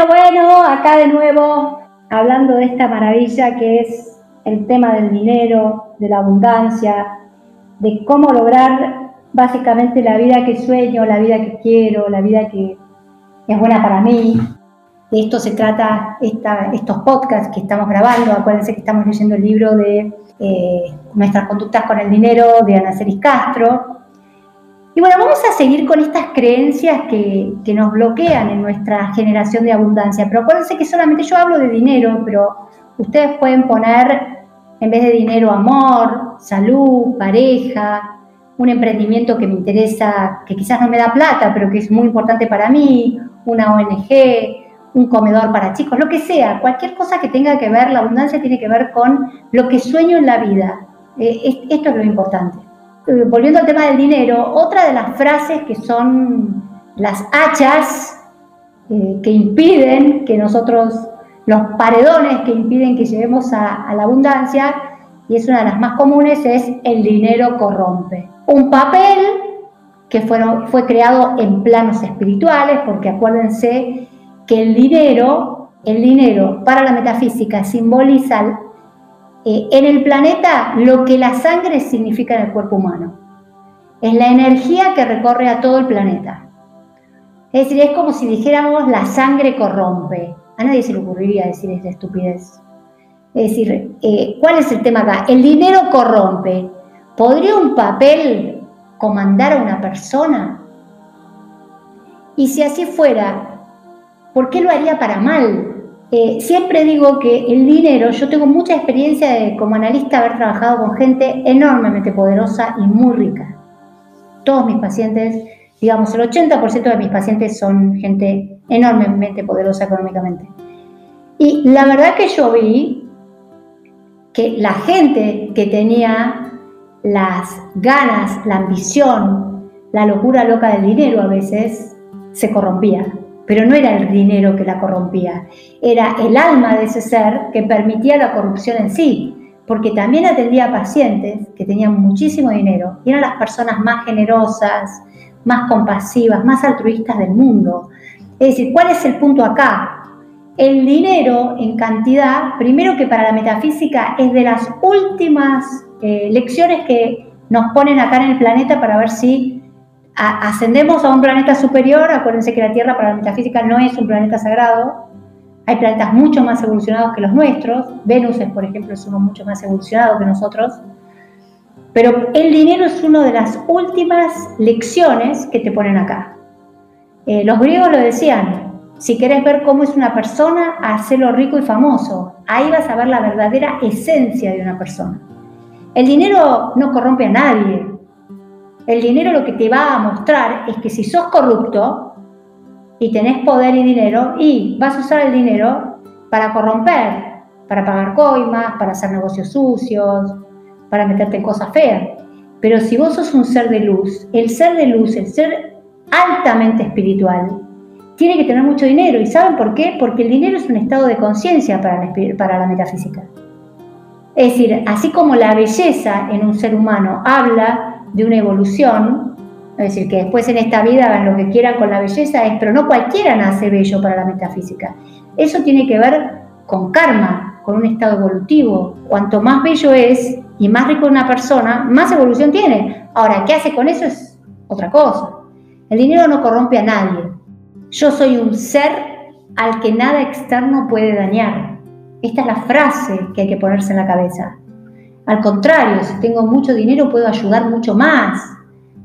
Bueno, bueno, acá de nuevo, hablando de esta maravilla que es el tema del dinero, de la abundancia, de cómo lograr básicamente la vida que sueño, la vida que quiero, la vida que es buena para mí. De esto se trata estos podcasts que estamos grabando. Acuérdense que estamos leyendo el libro de eh, Nuestras conductas con el dinero de Ana Ceris Castro. Y bueno, vamos a seguir con estas creencias que, que nos bloquean en nuestra generación de abundancia. Pero acuérdense que solamente yo hablo de dinero, pero ustedes pueden poner en vez de dinero, amor, salud, pareja, un emprendimiento que me interesa, que quizás no me da plata, pero que es muy importante para mí, una ONG, un comedor para chicos, lo que sea, cualquier cosa que tenga que ver, la abundancia tiene que ver con lo que sueño en la vida. Eh, esto es lo importante. Eh, volviendo al tema del dinero, otra de las frases que son las hachas eh, que impiden que nosotros los paredones que impiden que lleguemos a, la abundancia, y es una de las más comunes, es el dinero corrompe. Un papel que fue creado en planos espirituales, porque acuérdense que el dinero, el dinero para la metafísica simboliza eh, en el planeta lo que la sangre significa en el cuerpo humano. Es la energía que recorre a todo el planeta. Es decir, es como si dijéramos la sangre corrompe. A nadie se le ocurriría decir esa estupidez. Es decir, eh, ¿cuál es el tema acá? El dinero corrompe. ¿Podría un papel comandar a una persona? Y si así fuera, ¿por qué lo haría para mal? Eh, siempre digo que el dinero, yo tengo mucha experiencia de, como analista haber trabajado con gente enormemente poderosa y muy rica. Todos mis pacientes, digamos, el 80% de mis pacientes son gente enormemente poderosa económicamente. Y la verdad que yo vi que la gente que tenía las ganas, la ambición, la locura loca del dinero a veces, se corrompía. Pero no era el dinero que la corrompía, era el alma de ese ser que permitía la corrupción en sí, porque también atendía a pacientes que tenían muchísimo dinero y eran las personas más generosas, más compasivas, más altruistas del mundo. Es decir, ¿cuál es el punto acá? El dinero en cantidad, primero que para la metafísica, es de las últimas eh, lecciones que nos ponen acá en el planeta para ver si ascendemos a un planeta superior. Acuérdense que la Tierra para la metafísica no es un planeta sagrado. Hay planetas mucho más evolucionados que los nuestros. Venus, por ejemplo, es uno mucho más evolucionado que nosotros. Pero el dinero es una de las últimas lecciones que te ponen acá. Eh, los griegos lo decían, si querés ver cómo es una persona, hacelo rico y famoso. Ahí vas a ver la verdadera esencia de una persona. El dinero no corrompe a nadie. El dinero lo que te va a mostrar es que si sos corrupto y tenés poder y dinero, y vas a usar el dinero para corromper, para pagar coimas, para hacer negocios sucios, para meterte en cosas feas. Pero si vos sos un ser de luz, el ser de luz, el ser altamente espiritual, tiene que tener mucho dinero. ¿Y saben por qué? Porque el dinero es un estado de conciencia para, la, para la metafísica. Es decir, así como la belleza en un ser humano habla de una evolución, es decir, que después en esta vida hagan lo que quieran con la belleza, pero no cualquiera nace bello para la metafísica. Eso tiene que ver con karma, con un estado evolutivo. Cuanto más bello es y más rico una persona, más evolución tiene. Ahora, ¿qué hace con eso? Es otra cosa. El dinero no corrompe a nadie. Yo soy un ser al que nada externo puede dañar. Esta es la frase que hay que ponerse en la cabeza. Al contrario, si tengo mucho dinero puedo ayudar mucho más.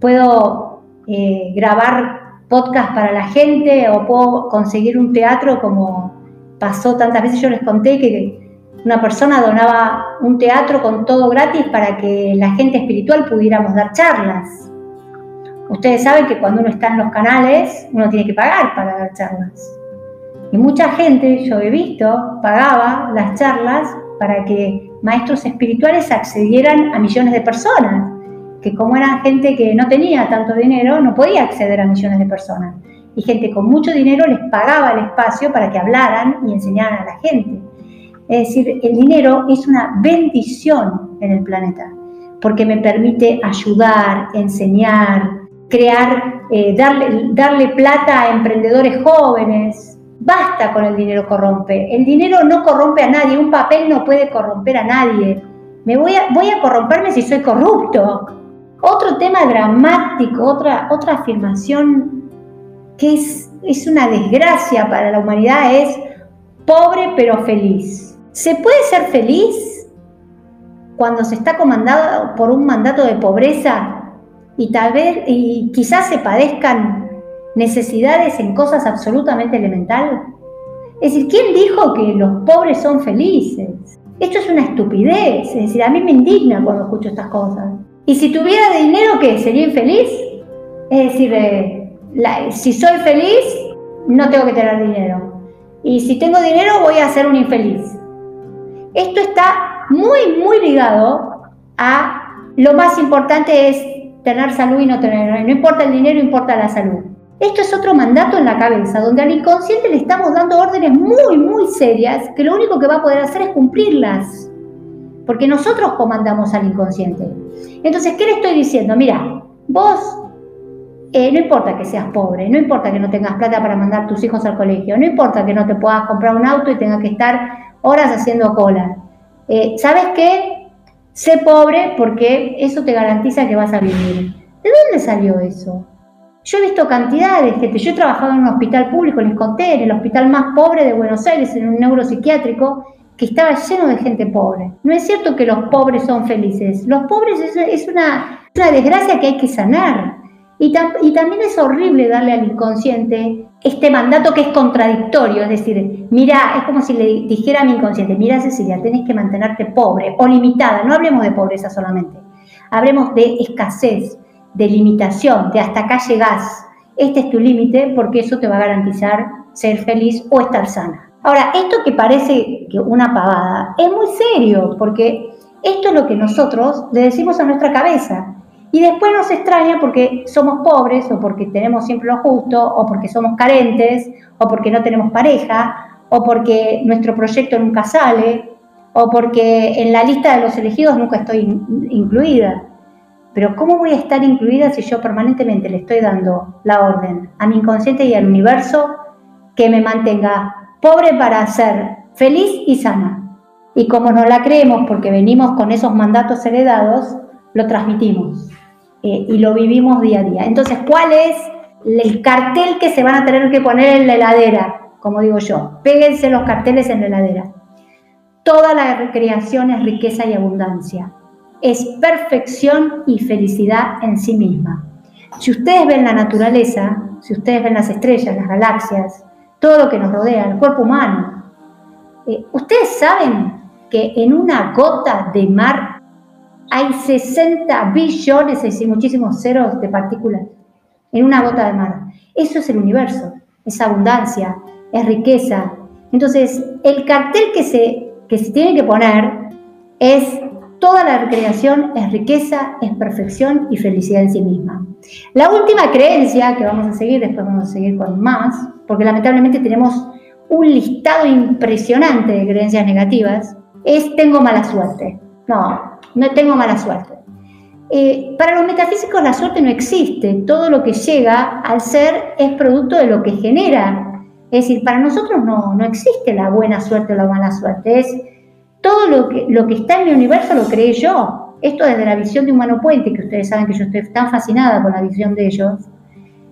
Puedo eh, grabar podcast para la gente o puedo conseguir un teatro como pasó tantas veces. Yo les conté que una persona donaba un teatro con todo gratis para que la gente espiritual pudiéramos dar charlas. Ustedes saben que cuando uno está en los canales, uno tiene que pagar para dar charlas. Y mucha gente, yo he visto, pagaba las charlas para que maestros espirituales accedieran a millones de personas, que como eran gente que no tenía tanto dinero, no podía acceder a millones de personas. Y gente con mucho dinero les pagaba el espacio para que hablaran y enseñaran a la gente. Es decir, el dinero es una bendición en el planeta, porque me permite ayudar, enseñar, crear, eh, darle, darle plata a emprendedores jóvenes, Basta con el dinero corrompe. El dinero no corrompe a nadie, un papel no puede corromper a nadie. Me voy a, voy a corromperme si soy corrupto. Otro tema dramático, otra, otra afirmación que es, es una desgracia para la humanidad es pobre pero feliz. ¿Se puede ser feliz cuando se está comandado por un mandato de pobreza y tal vez y quizás se padezcan necesidades en cosas absolutamente elementales? Es decir, ¿quién dijo que los pobres son felices? Esto es una estupidez, es decir, a mí me indigna cuando escucho estas cosas. Y si tuviera dinero, ¿qué? ¿Sería infeliz? Es decir, eh, si soy feliz, no tengo que tener dinero. Y si tengo dinero, voy a ser un infeliz. Esto está muy, muy ligado a lo más importante es tener salud y no tener. No importa el dinero, importa la salud. Esto es otro mandato en la cabeza, donde al inconsciente le estamos dando órdenes muy, muy serias, que lo único que va a poder hacer es cumplirlas. Porque nosotros comandamos al inconsciente. Entonces, ¿qué le estoy diciendo? Mira, vos eh, no importa que seas pobre, no importa que no tengas plata para mandar tus hijos al colegio, no importa que no te puedas comprar un auto y tengas que estar horas haciendo cola. Eh, ¿Sabes qué? Sé pobre porque eso te garantiza que vas a vivir. ¿De dónde salió eso? Yo he visto cantidades de gente, yo he trabajado en un hospital público, les conté, en el hospital más pobre de Buenos Aires, en un neuropsiquiátrico, que estaba lleno de gente pobre. No es cierto que los pobres son felices, los pobres es, una, una desgracia que hay que sanar. Y, y, también es horrible darle al inconsciente este mandato que es contradictorio, es decir, mira, es como si le dijera a mi inconsciente, mira Cecilia, tenés que mantenerte pobre o limitada, no hablemos de pobreza solamente, hablemos de escasez, de limitación, de hasta acá llegás. Este es tu límite porque eso te va a garantizar ser feliz o estar sana. Ahora, esto que parece que una pavada es muy serio porque esto es lo que nosotros le decimos a nuestra cabeza. Y después nos extraña porque somos pobres o porque tenemos siempre lo justo o porque somos carentes o porque no tenemos pareja o porque nuestro proyecto nunca sale o porque en la lista de los elegidos nunca estoy incluida. Pero ¿cómo voy a estar incluida si yo permanentemente le estoy dando la orden a mi inconsciente y al universo que me mantenga pobre para ser feliz y sana? Y como no la creemos porque venimos con esos mandatos heredados, lo transmitimos eh, y lo vivimos día a día. Entonces, ¿cuál es el cartel que se van a tener que poner en la heladera? Como digo yo, péguense los carteles en la heladera. Toda la recreación es riqueza y abundancia es perfección y felicidad en sí misma. Si ustedes ven la naturaleza, si ustedes ven las estrellas, las galaxias, todo lo que nos rodea, el cuerpo humano, eh, ustedes saben que en una gota de mar hay 60 billones, es decir, muchísimos ceros de partículas en una gota de mar. Eso es el universo, es abundancia, es riqueza. Entonces, el cartel que se, que se tiene que poner es Toda la recreación es riqueza, es perfección y felicidad en sí misma. La última creencia que vamos a seguir, después vamos a seguir con más, porque lamentablemente tenemos un listado impresionante de creencias negativas, es tengo mala suerte. No, no tengo mala suerte. Eh, para los metafísicos la suerte no existe, todo lo que llega al ser es producto de lo que genera. Es decir, para nosotros no, no existe la buena suerte o la mala suerte, es todo lo que, lo que está en mi universo lo creé yo. Esto desde la visión de Humano Puente, que ustedes saben que yo estoy tan fascinada con la visión de ellos,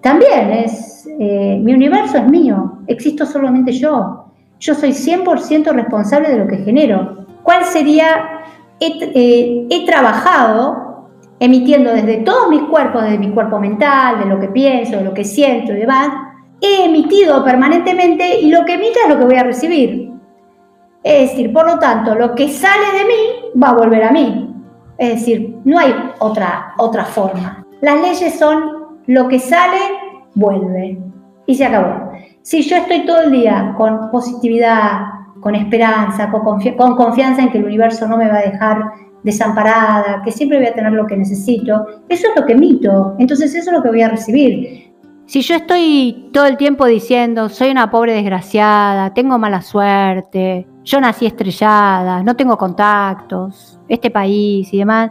también es, eh, mi universo es mío, existo solamente yo. Yo soy 100% responsable de lo que genero. ¿Cuál sería? He, eh, he trabajado emitiendo desde todos mis cuerpos, desde mi cuerpo mental, de lo que pienso, de lo que siento y demás, he emitido permanentemente y lo que emito es lo que voy a recibir. Es decir, por lo tanto, lo que sale de mí va a volver a mí. Es decir, no hay otra, otra forma. Las leyes son lo que sale, vuelve. Y se acabó. Si yo estoy todo el día con positividad, con esperanza, con, con confianza en que el universo no me va a dejar desamparada, que siempre voy a tener lo que necesito, eso es lo que emito. Entonces eso es lo que voy a recibir. Si yo estoy todo el tiempo diciendo, soy una pobre desgraciada, tengo mala suerte, yo nací estrellada, no tengo contactos, este país y demás,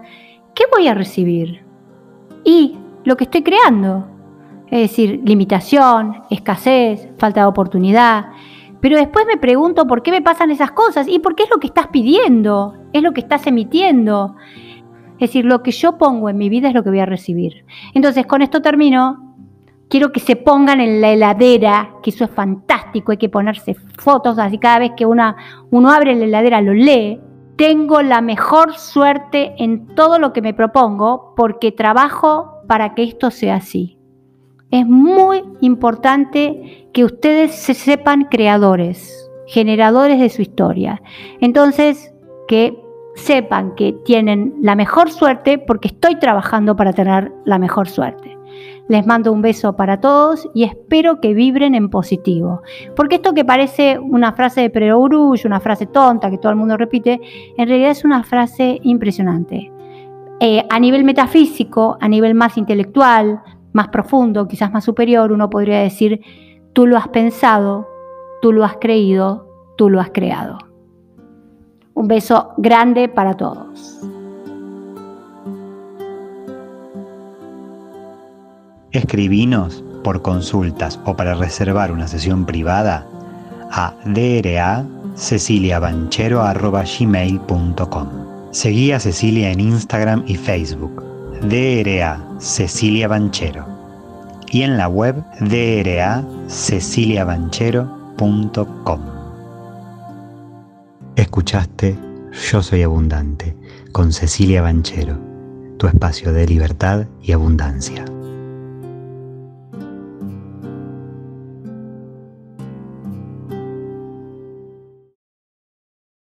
¿qué voy a recibir? Y lo que estoy creando. Es decir, limitación, escasez, falta de oportunidad. Pero después me pregunto por qué me pasan esas cosas y por qué es lo que estás pidiendo, es lo que estás emitiendo. Es decir, lo que yo pongo en mi vida es lo que voy a recibir. Entonces, con esto termino. Quiero que se pongan en la heladera, que eso es fantástico, hay que ponerse fotos, así cada vez que uno abre la heladera lo lee. Tengo la mejor suerte en todo lo que me propongo porque trabajo para que esto sea así. Es muy importante que ustedes se sepan creadores, generadores de su historia. Entonces, que sepan que tienen la mejor suerte porque estoy trabajando para tener la mejor suerte. Les mando un beso para todos y espero que vibren en positivo. Porque esto que parece una frase de perogrullo, una frase tonta que todo el mundo repite, en realidad es una frase impresionante. Eh, a nivel metafísico, a nivel más intelectual, más profundo, quizás más superior, uno podría decir, tú lo has pensado, tú lo has creído, tú lo has creado. Un beso grande para todos. Escribinos por consultas o para reservar una sesión privada a draceciliabanchero.gmail.com Seguí a Cecilia en Instagram y Facebook, DRA Cecilia Banchero, y en la web draceciliabanchero.com. Escuchaste Yo Soy Abundante con Cecilia Banchero, tu espacio de libertad y abundancia.